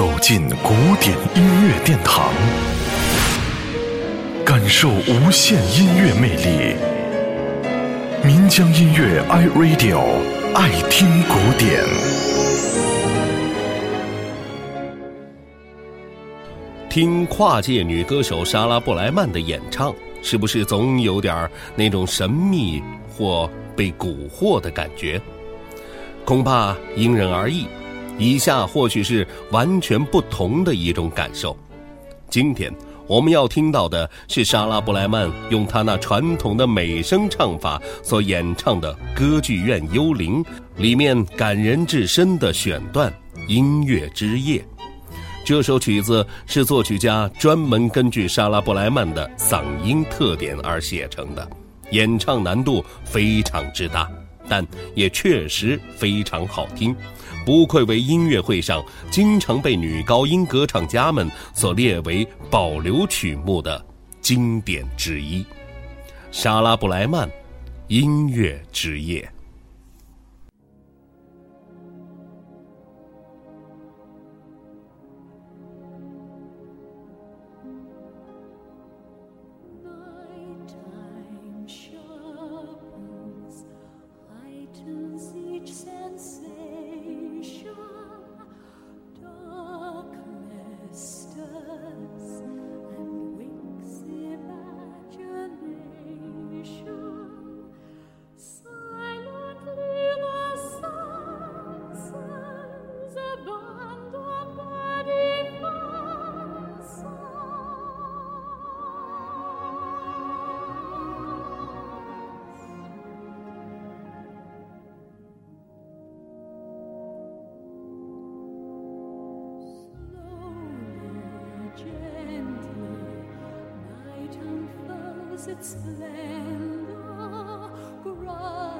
走进古典音乐殿堂，感受无限音乐魅力。民江音乐 iRadio 爱听古典。听跨界女歌手莎拉布莱曼的演唱，是不是总有点那种神秘或被蛊惑的感觉？恐怕因人而异。以下或许是完全不同的一种感受。今天我们要听到的是莎拉布莱曼用她那传统的美声唱法所演唱的《歌剧院幽灵》里面感人至深的选段《音乐之夜》。这首曲子是作曲家专门根据莎拉布莱曼的嗓音特点而写成的，演唱难度非常之大，但也确实非常好听。不愧为音乐会上经常被女高音歌唱家们所列为保留曲目的经典之一，《莎拉布莱曼音乐之夜》。Its splendor, grasp